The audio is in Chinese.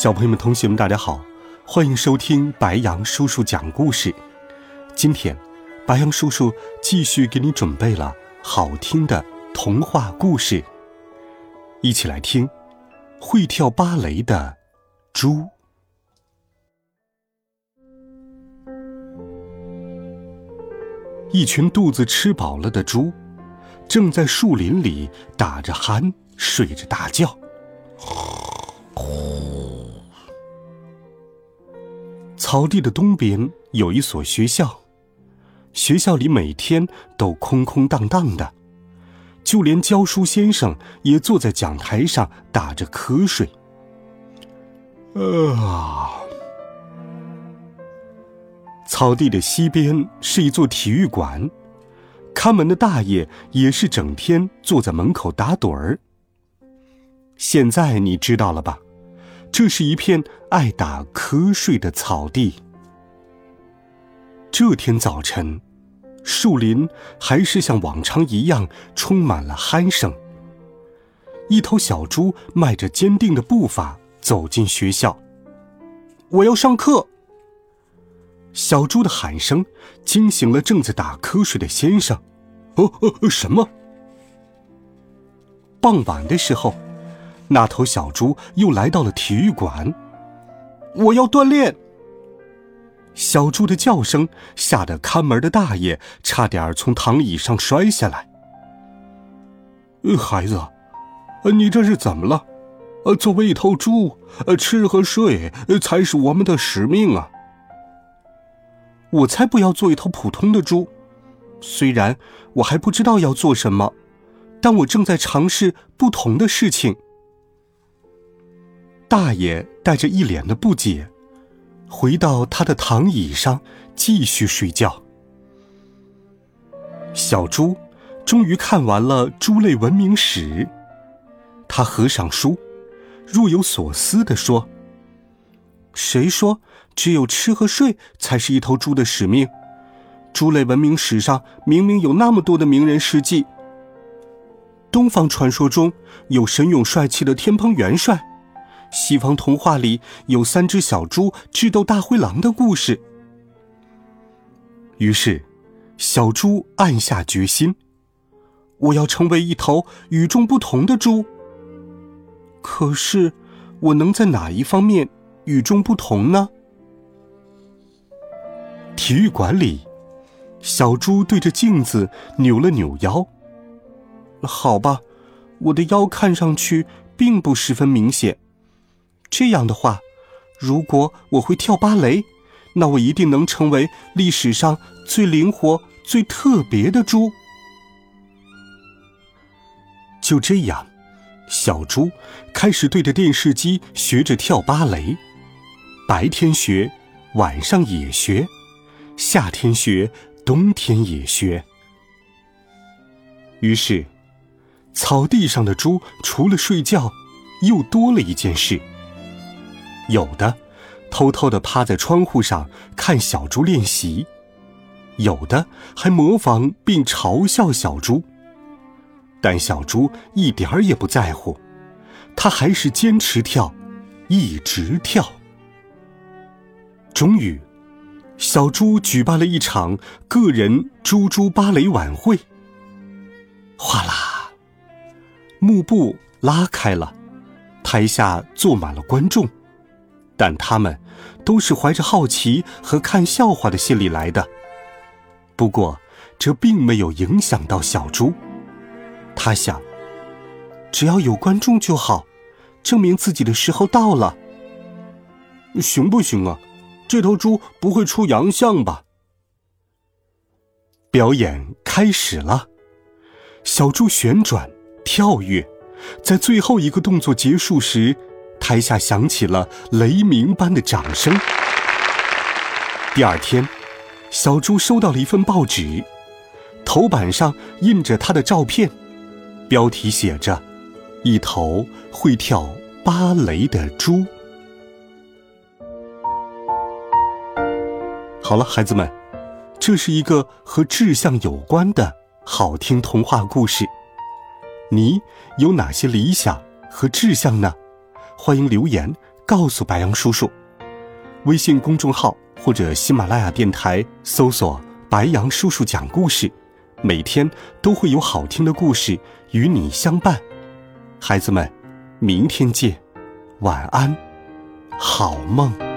小朋友们、同学们，大家好，欢迎收听白羊叔叔讲故事。今天，白羊叔叔继续给你准备了好听的童话故事，一起来听《会跳芭蕾的猪》。一群肚子吃饱了的猪，正在树林里打着鼾，睡着大觉。草地的东边有一所学校，学校里每天都空空荡荡的，就连教书先生也坐在讲台上打着瞌睡。啊！草地的西边是一座体育馆，看门的大爷也是整天坐在门口打盹儿。现在你知道了吧？这是一片爱打瞌睡的草地。这天早晨，树林还是像往常一样充满了鼾声。一头小猪迈着坚定的步伐走进学校。我要上课。小猪的喊声惊醒了正在打瞌睡的先生。哦哦，什么？傍晚的时候。那头小猪又来到了体育馆。我要锻炼。小猪的叫声吓得看门的大爷差点从躺椅上摔下来。孩子，呃你这是怎么了？呃，作为一头猪，呃，吃和睡才是我们的使命啊。我才不要做一头普通的猪，虽然我还不知道要做什么，但我正在尝试不同的事情。大爷带着一脸的不解，回到他的躺椅上继续睡觉。小猪终于看完了猪类文明史，他合上书，若有所思地说：“谁说只有吃和睡才是一头猪的使命？猪类文明史上明明有那么多的名人事迹。东方传说中有神勇帅气的天蓬元帅。”西方童话里有三只小猪智斗大灰狼的故事。于是，小猪暗下决心：我要成为一头与众不同的猪。可是，我能在哪一方面与众不同呢？体育馆里，小猪对着镜子扭了扭腰。好吧，我的腰看上去并不十分明显。这样的话，如果我会跳芭蕾，那我一定能成为历史上最灵活、最特别的猪。就这样，小猪开始对着电视机学着跳芭蕾，白天学，晚上也学，夏天学，冬天也学。于是，草地上的猪除了睡觉，又多了一件事。有的偷偷的趴在窗户上看小猪练习，有的还模仿并嘲笑小猪。但小猪一点儿也不在乎，他还是坚持跳，一直跳。终于，小猪举办了一场个人猪猪芭蕾晚会。哗啦，幕布拉开了，台下坐满了观众。但他们都是怀着好奇和看笑话的心理来的。不过，这并没有影响到小猪。他想，只要有观众就好，证明自己的时候到了。行不行啊？这头猪不会出洋相吧？表演开始了，小猪旋转、跳跃，在最后一个动作结束时，台下响起了雷鸣般的掌声。第二天，小猪收到了一份报纸，头版上印着他的照片，标题写着：“一头会跳芭蕾的猪。”好了，孩子们，这是一个和志向有关的好听童话故事。你有哪些理想和志向呢？欢迎留言告诉白杨叔叔。微信公众号或者喜马拉雅电台搜索“白杨叔叔讲故事”，每天都会有好听的故事与你相伴。孩子们，明天见，晚安，好梦。